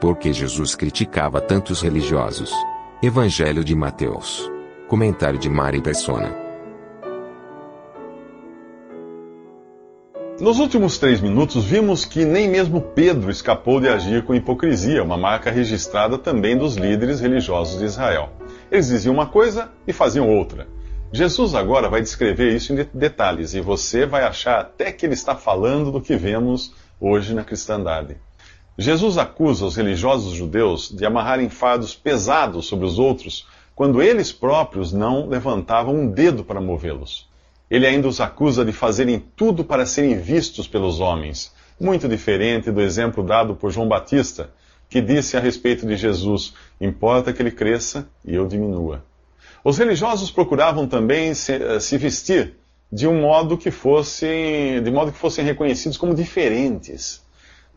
Porque Jesus criticava tantos religiosos. Evangelho de Mateus. Comentário de Mari Persona. Nos últimos três minutos, vimos que nem mesmo Pedro escapou de agir com hipocrisia, uma marca registrada também dos líderes religiosos de Israel. Eles diziam uma coisa e faziam outra. Jesus agora vai descrever isso em detalhes e você vai achar até que ele está falando do que vemos hoje na cristandade. Jesus acusa os religiosos judeus de amarrarem fardos pesados sobre os outros quando eles próprios não levantavam um dedo para movê-los. Ele ainda os acusa de fazerem tudo para serem vistos pelos homens, muito diferente do exemplo dado por João Batista, que disse a respeito de Jesus: Importa que ele cresça e eu diminua. Os religiosos procuravam também se, eh, se vestir de um modo que fossem, de modo que fossem reconhecidos como diferentes.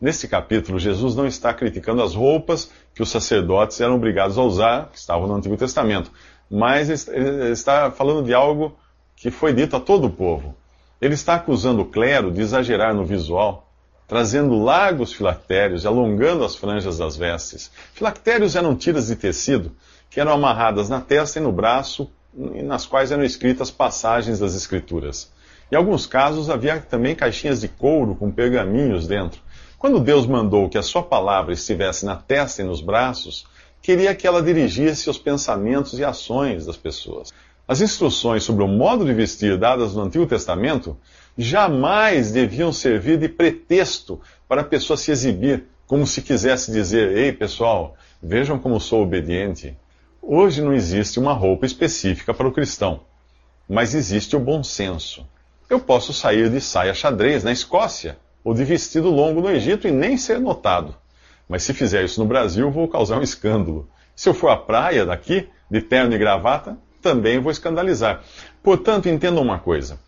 Neste capítulo, Jesus não está criticando as roupas que os sacerdotes eram obrigados a usar, que estavam no Antigo Testamento, mas ele está falando de algo que foi dito a todo o povo. Ele está acusando o clero de exagerar no visual, trazendo largos filactérios e alongando as franjas das vestes. Filactérios eram tiras de tecido que eram amarradas na testa e no braço, e nas quais eram escritas passagens das Escrituras. Em alguns casos havia também caixinhas de couro com pergaminhos dentro. Quando Deus mandou que a sua palavra estivesse na testa e nos braços, queria que ela dirigisse os pensamentos e ações das pessoas. As instruções sobre o modo de vestir dadas no Antigo Testamento jamais deviam servir de pretexto para a pessoa se exibir, como se quisesse dizer: Ei, pessoal, vejam como sou obediente. Hoje não existe uma roupa específica para o cristão, mas existe o bom senso. Eu posso sair de saia xadrez na Escócia ou de vestido longo no Egito e nem ser notado. Mas se fizer isso no Brasil, vou causar um escândalo. Se eu for à praia daqui, de terno e gravata, também vou escandalizar. Portanto, entenda uma coisa.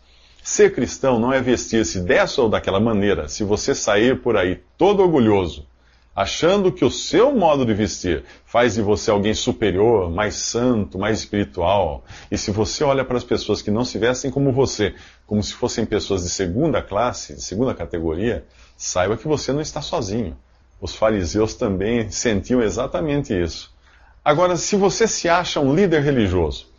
Ser cristão não é vestir-se dessa ou daquela maneira. Se você sair por aí todo orgulhoso, achando que o seu modo de vestir faz de você alguém superior, mais santo, mais espiritual, e se você olha para as pessoas que não se vestem como você, como se fossem pessoas de segunda classe, de segunda categoria, saiba que você não está sozinho. Os fariseus também sentiam exatamente isso. Agora, se você se acha um líder religioso,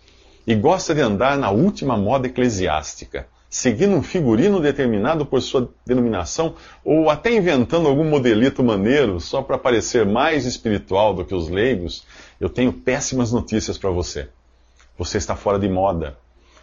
e gosta de andar na última moda eclesiástica, seguindo um figurino determinado por sua denominação, ou até inventando algum modelito maneiro só para parecer mais espiritual do que os leigos, eu tenho péssimas notícias para você. Você está fora de moda.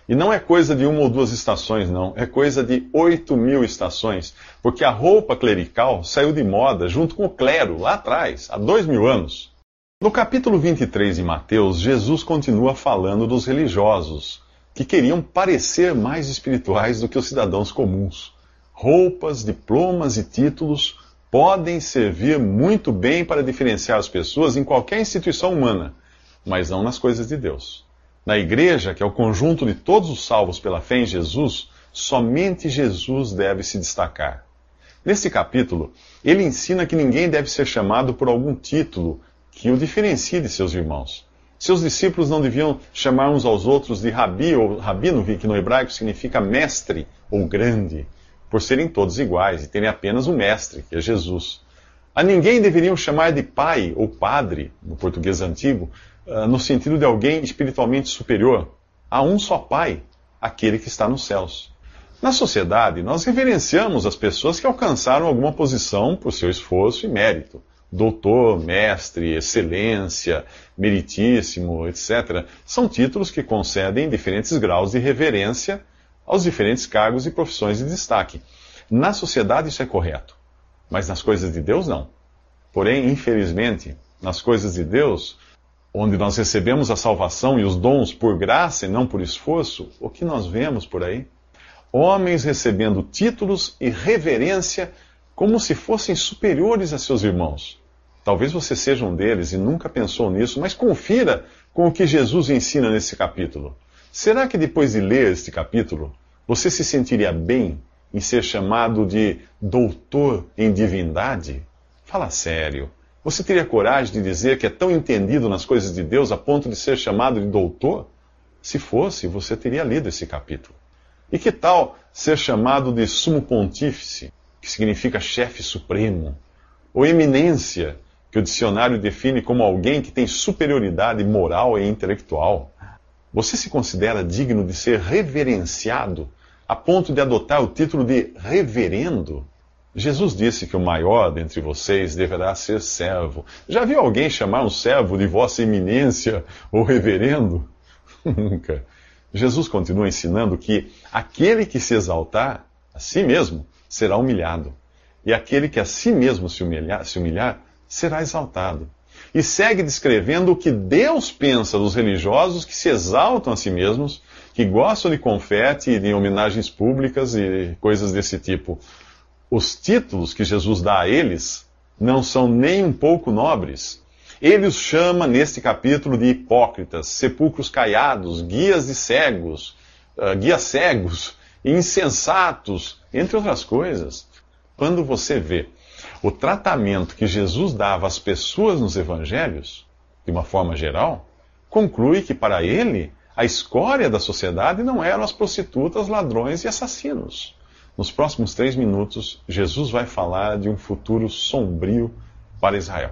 E não é coisa de uma ou duas estações, não. É coisa de oito mil estações. Porque a roupa clerical saiu de moda junto com o clero, lá atrás, há dois mil anos. No capítulo 23 de Mateus, Jesus continua falando dos religiosos, que queriam parecer mais espirituais do que os cidadãos comuns. Roupas, diplomas e títulos podem servir muito bem para diferenciar as pessoas em qualquer instituição humana, mas não nas coisas de Deus. Na igreja, que é o conjunto de todos os salvos pela fé em Jesus, somente Jesus deve se destacar. Neste capítulo, ele ensina que ninguém deve ser chamado por algum título que o diferencie de seus irmãos. Seus discípulos não deviam chamar uns aos outros de rabi ou rabino, que no hebraico significa mestre ou grande, por serem todos iguais e terem apenas um mestre, que é Jesus. A ninguém deveriam chamar de pai ou padre, no português antigo, ah, no sentido de alguém espiritualmente superior. Há um só pai, aquele que está nos céus. Na sociedade, nós reverenciamos as pessoas que alcançaram alguma posição por seu esforço e mérito doutor, mestre, excelência, meritíssimo, etc., são títulos que concedem diferentes graus de reverência aos diferentes cargos e profissões de destaque. Na sociedade isso é correto, mas nas coisas de Deus não. Porém, infelizmente, nas coisas de Deus, onde nós recebemos a salvação e os dons por graça e não por esforço, o que nós vemos por aí? homens recebendo títulos e reverência como se fossem superiores a seus irmãos. Talvez você seja um deles e nunca pensou nisso, mas confira com o que Jesus ensina nesse capítulo. Será que depois de ler este capítulo, você se sentiria bem em ser chamado de doutor em divindade? Fala sério. Você teria coragem de dizer que é tão entendido nas coisas de Deus a ponto de ser chamado de doutor? Se fosse, você teria lido esse capítulo. E que tal ser chamado de sumo pontífice, que significa chefe supremo, ou eminência, que o dicionário define como alguém que tem superioridade moral e intelectual? Você se considera digno de ser reverenciado a ponto de adotar o título de reverendo? Jesus disse que o maior dentre vocês deverá ser servo. Já viu alguém chamar um servo de vossa eminência ou reverendo? Nunca. Jesus continua ensinando que aquele que se exaltar a si mesmo será humilhado, e aquele que a si mesmo se humilhar, se humilhar será exaltado. E segue descrevendo o que Deus pensa dos religiosos que se exaltam a si mesmos, que gostam de confete e de homenagens públicas e coisas desse tipo. Os títulos que Jesus dá a eles não são nem um pouco nobres. Ele os chama, neste capítulo, de hipócritas, sepulcros caiados, guias de cegos, uh, guias cegos, insensatos, entre outras coisas. Quando você vê o tratamento que Jesus dava às pessoas nos evangelhos, de uma forma geral, conclui que para ele a escória da sociedade não eram as prostitutas, ladrões e assassinos. Nos próximos três minutos, Jesus vai falar de um futuro sombrio para Israel.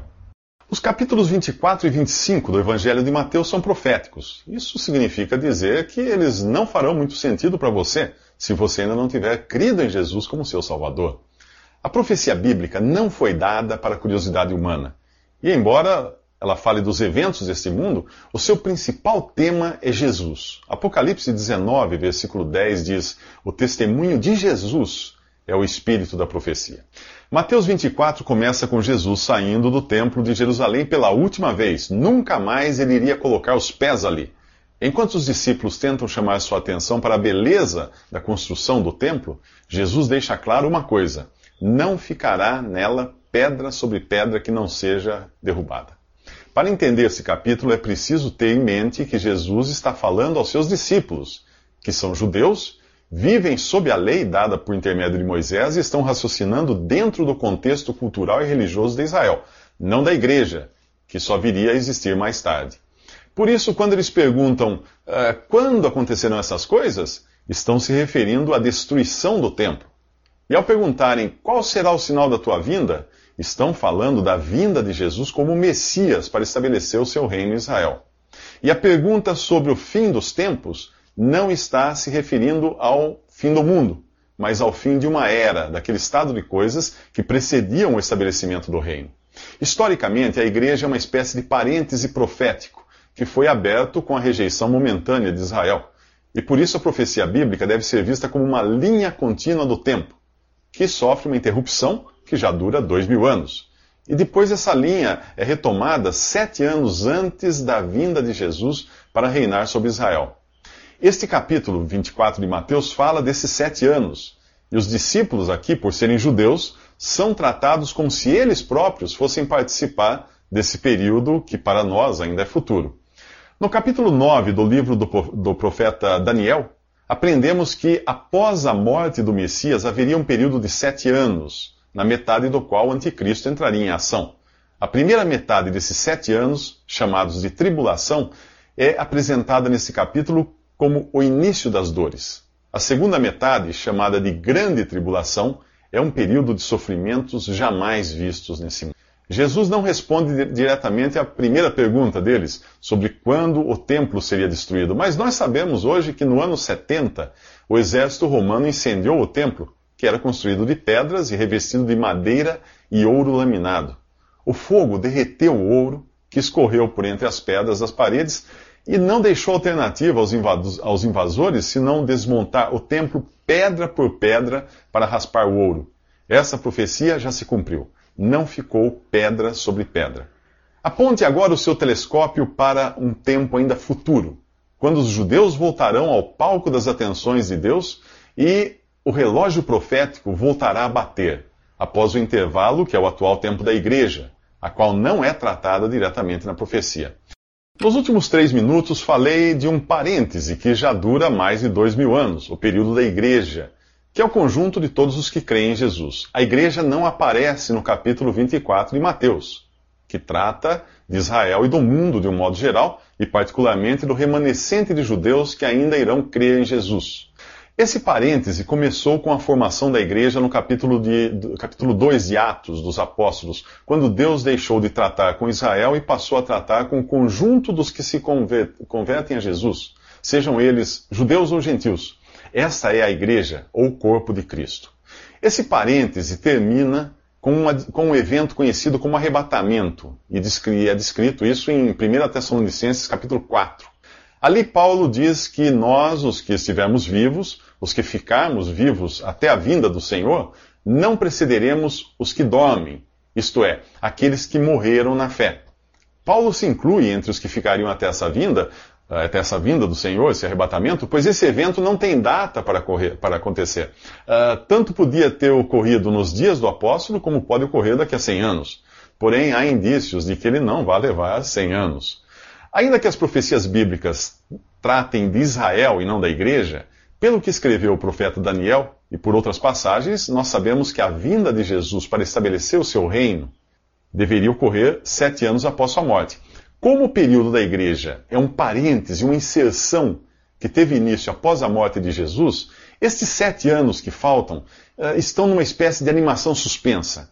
Os capítulos 24 e 25 do Evangelho de Mateus são proféticos. Isso significa dizer que eles não farão muito sentido para você se você ainda não tiver crido em Jesus como seu Salvador. A profecia bíblica não foi dada para a curiosidade humana. E embora ela fale dos eventos deste mundo, o seu principal tema é Jesus. Apocalipse 19, versículo 10 diz: O testemunho de Jesus é o espírito da profecia. Mateus 24 começa com Jesus saindo do templo de Jerusalém pela última vez. Nunca mais ele iria colocar os pés ali. Enquanto os discípulos tentam chamar sua atenção para a beleza da construção do templo, Jesus deixa claro uma coisa: não ficará nela pedra sobre pedra que não seja derrubada. Para entender esse capítulo, é preciso ter em mente que Jesus está falando aos seus discípulos, que são judeus vivem sob a lei dada por intermédio de Moisés e estão raciocinando dentro do contexto cultural e religioso de Israel, não da igreja, que só viria a existir mais tarde. Por isso, quando eles perguntam uh, quando acontecerão essas coisas, estão se referindo à destruição do templo. E ao perguntarem qual será o sinal da tua vinda, estão falando da vinda de Jesus como Messias para estabelecer o seu reino em Israel. E a pergunta sobre o fim dos tempos não está se referindo ao fim do mundo, mas ao fim de uma era, daquele estado de coisas que precediam o estabelecimento do reino. Historicamente, a igreja é uma espécie de parêntese profético que foi aberto com a rejeição momentânea de Israel. E por isso a profecia bíblica deve ser vista como uma linha contínua do tempo, que sofre uma interrupção que já dura dois mil anos. E depois essa linha é retomada sete anos antes da vinda de Jesus para reinar sobre Israel. Este capítulo 24 de Mateus fala desses sete anos. E os discípulos aqui, por serem judeus, são tratados como se eles próprios fossem participar desse período que para nós ainda é futuro. No capítulo 9 do livro do, profeta Daniel, aprendemos que após a morte do Messias haveria um período de sete anos, na metade do qual o anticristo entraria em ação. A primeira metade desses sete anos, chamados de tribulação, é apresentada nesse capítulo como o início das dores. A segunda metade, chamada de Grande Tribulação, é um período de sofrimentos jamais vistos nesse mundo. Jesus não responde diretamente à primeira pergunta deles, sobre quando o templo seria destruído, mas nós sabemos hoje que no ano 70, o exército romano incendiou o templo, que era construído de pedras e revestido de madeira e ouro laminado. O fogo derreteu o ouro, que escorreu por entre as pedras das paredes, e não deixou alternativa aos, invasores senão desmontar o templo pedra por pedra para raspar o ouro. Essa profecia já se cumpriu. Não ficou pedra sobre pedra. Aponte agora o seu telescópio para um tempo ainda futuro, quando os judeus voltarão ao palco das atenções de Deus e o relógio profético voltará a bater após o intervalo que é o atual tempo da igreja, a qual não é tratada diretamente na profecia. Nos últimos três minutos falei de um parêntese que já dura mais de dois mil anos, o período da igreja, que é o conjunto de todos os que creem em Jesus. A igreja não aparece no capítulo 24 de Mateus, que trata de Israel e do mundo de um modo geral, e particularmente do remanescente de judeus que ainda irão crer em Jesus. Esse parêntese começou com a formação da igreja no capítulo, de, capítulo 2 de Atos dos Apóstolos, quando Deus deixou de tratar com Israel e passou a tratar com o conjunto dos que se convertem a Jesus, sejam eles judeus ou gentios. Esta é a igreja, ou corpo de Cristo. Esse parêntese termina com, uma, com um evento conhecido como arrebatamento, e é descrito isso em 1 Tessalonicenses capítulo 4. Ali Paulo diz que nós, os que estivermos vivos, os que ficarmos vivos até a vinda do Senhor, não precederemos os que dormem, isto é, aqueles que morreram na fé. Paulo se inclui entre os que ficariam até essa vinda, até essa vinda do Senhor, esse arrebatamento, pois esse evento não tem data para, correr, para acontecer. Uh, tanto podia ter ocorrido nos dias do apóstolo, como pode ocorrer daqui a 100 anos. Porém, há indícios de que ele não vai levar 100 anos. Ainda que as profecias bíblicas tratem de Israel e não da igreja, pelo que escreveu o profeta Daniel e por outras passagens, nós sabemos que a vinda de Jesus para estabelecer o seu reino deveria ocorrer sete anos após sua morte. Como o período da igreja é um parêntese, uma inserção que teve início após a morte de Jesus, estes sete anos que faltam uh, estão numa espécie de animação suspensa.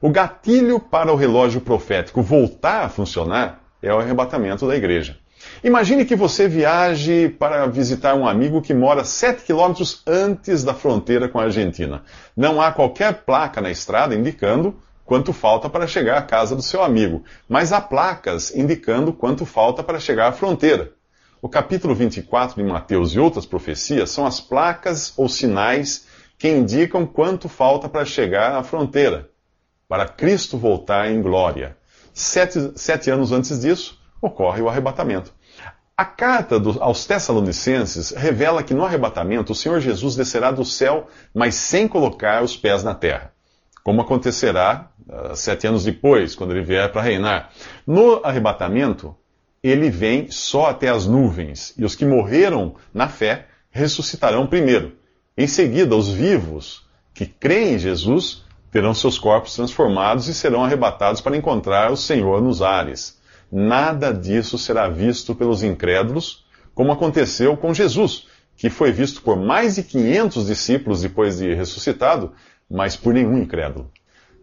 O gatilho para o relógio profético voltar a funcionar é o arrebatamento da igreja. Imagine que você viaje para visitar um amigo que mora 7 quilômetros antes da fronteira com a Argentina. Não há qualquer placa na estrada indicando quanto falta para chegar à casa do seu amigo, mas há placas indicando quanto falta para chegar à fronteira. O capítulo 24 de Mateus e outras profecias são as placas ou sinais que indicam quanto falta para chegar à fronteira, para Cristo voltar em glória. Sete, sete anos antes disso, ocorre o arrebatamento. A carta do, aos Tessalonicenses revela que no arrebatamento o Senhor Jesus descerá do céu, mas sem colocar os pés na terra, como acontecerá sete anos depois, quando ele vier para reinar. No arrebatamento, ele vem só até as nuvens, e os que morreram na fé ressuscitarão primeiro. Em seguida, os vivos que creem em Jesus terão seus corpos transformados e serão arrebatados para encontrar o Senhor nos ares. Nada disso será visto pelos incrédulos, como aconteceu com Jesus, que foi visto por mais de 500 discípulos depois de ressuscitado, mas por nenhum incrédulo.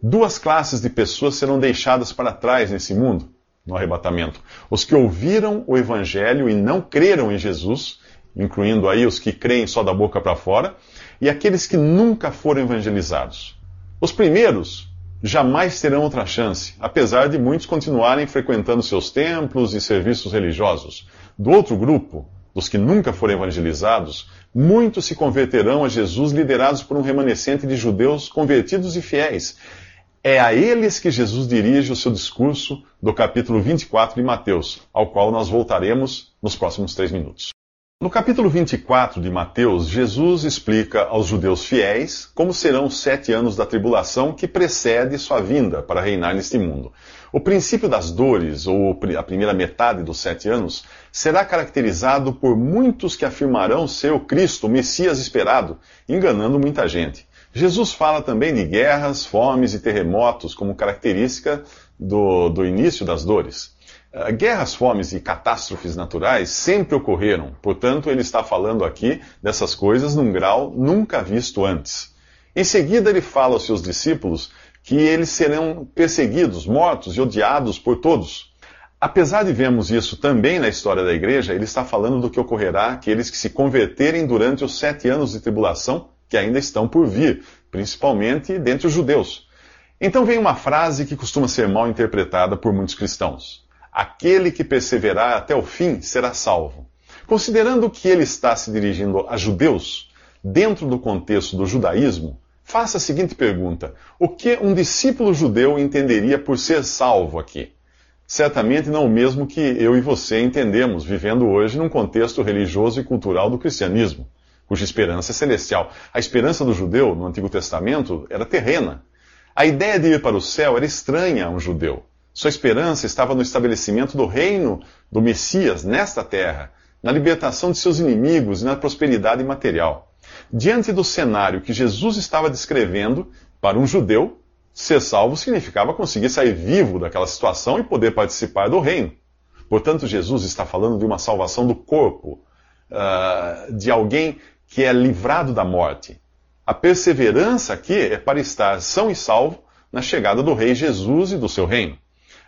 Duas classes de pessoas serão deixadas para trás nesse mundo, no arrebatamento: os que ouviram o evangelho e não creram em Jesus, incluindo aí os que creem só da boca para fora, e aqueles que nunca foram evangelizados. Os primeiros jamais terão outra chance, apesar de muitos continuarem frequentando seus templos e serviços religiosos. Do outro grupo, dos que nunca foram evangelizados, muitos se converterão a Jesus liderados por um remanescente de judeus convertidos e fiéis. É a eles que Jesus dirige o seu discurso do capítulo 24 de Mateus, ao qual nós voltaremos nos próximos três minutos. No capítulo 24 de Mateus, Jesus explica aos judeus fiéis como serão os sete anos da tribulação que precede sua vinda para reinar neste mundo. O princípio das dores, ou a primeira metade dos sete anos, será caracterizado por muitos que afirmarão ser o Cristo, o Messias esperado, enganando muita gente. Jesus fala também de guerras, fomes e terremotos como característica do, do início das dores. Eh, guerras, fomes e catástrofes naturais sempre ocorreram, portanto, ele está falando aqui dessas coisas num grau nunca visto antes. Em seguida, ele fala aos seus discípulos que eles serão perseguidos, mortos e odiados por todos. Apesar de vermos isso também na história da igreja, ele está falando do que ocorrerá àqueles que se converterem durante os sete anos de tribulação que ainda estão por vir, principalmente dentre os judeus. Então vem uma frase que costuma ser mal interpretada por muitos cristãos. Aquele que perseverar até o fim será salvo. Considerando que ele está se dirigindo a judeus, dentro do contexto do judaísmo, faça a seguinte pergunta: O que um discípulo judeu entenderia por ser salvo aqui? Certamente não o mesmo que eu e você entendemos, vivendo hoje num contexto religioso e cultural do cristianismo. Cuja esperança é celestial. A esperança do judeu no Antigo Testamento era terrena. A ideia de ir para o céu era estranha a um judeu. Sua esperança estava no estabelecimento do reino do Messias nesta terra, na libertação de seus inimigos e na prosperidade material. Diante do cenário que Jesus estava descrevendo, para um judeu, ser salvo significava conseguir sair vivo daquela situação e poder participar do reino. Portanto, Jesus está falando de uma salvação do corpo, uh, de alguém que é livrado da morte. A perseverança aqui é para estar são e salvo na chegada do Rei Jesus e do seu reino.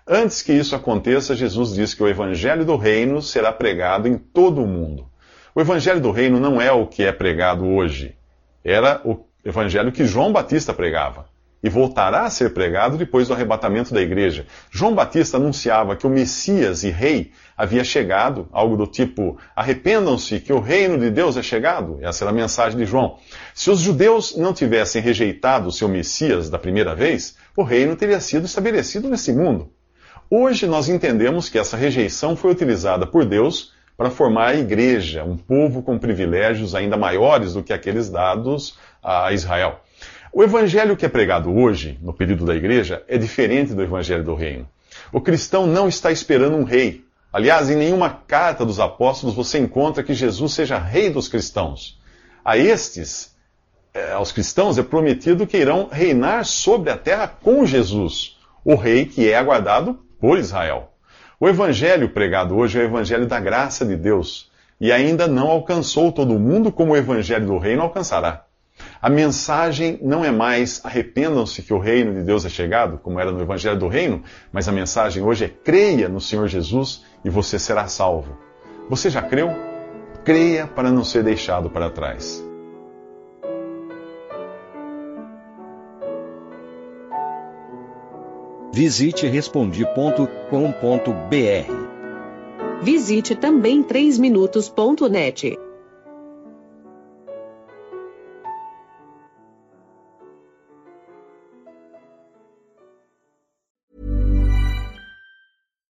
Antes que isso aconteça, Jesus diz que o evangelho do reino será pregado em todo o mundo. O evangelho do reino não é o que é pregado hoje. Era o evangelho que João Batista pregava e voltará a ser pregado depois do arrebatamento da igreja. João Batista anunciava que o Messias e Rei havia chegado, algo do tipo: arrependam-se, que o reino de Deus é chegado. Essa era a mensagem de João. Se os judeus não tivessem rejeitado o seu Messias da primeira vez, o reino teria sido estabelecido nesse mundo. Hoje nós entendemos que essa rejeição foi utilizada por Deus para formar a igreja, um povo com privilégios ainda maiores do que aqueles dados a Israel. O evangelho que é pregado hoje, no período da igreja, é diferente do evangelho do reino. O cristão não está esperando um rei. Aliás, em nenhuma carta dos apóstolos você encontra que Jesus seja rei dos cristãos. A estes, eh, aos cristãos, é prometido que irão reinar sobre a terra com Jesus, o rei que é aguardado por Israel. O evangelho pregado hoje é o evangelho da graça de Deus e ainda não alcançou todo mundo como o evangelho do reino alcançará. A mensagem não é mais arrependam-se que o reino de Deus é chegado, como era no Evangelho do Reino, mas a mensagem hoje é creia no Senhor Jesus e você será salvo. Você já creu? Creia para não ser deixado para trás. Visite respondi.com.br. Visite também 3minutos.net.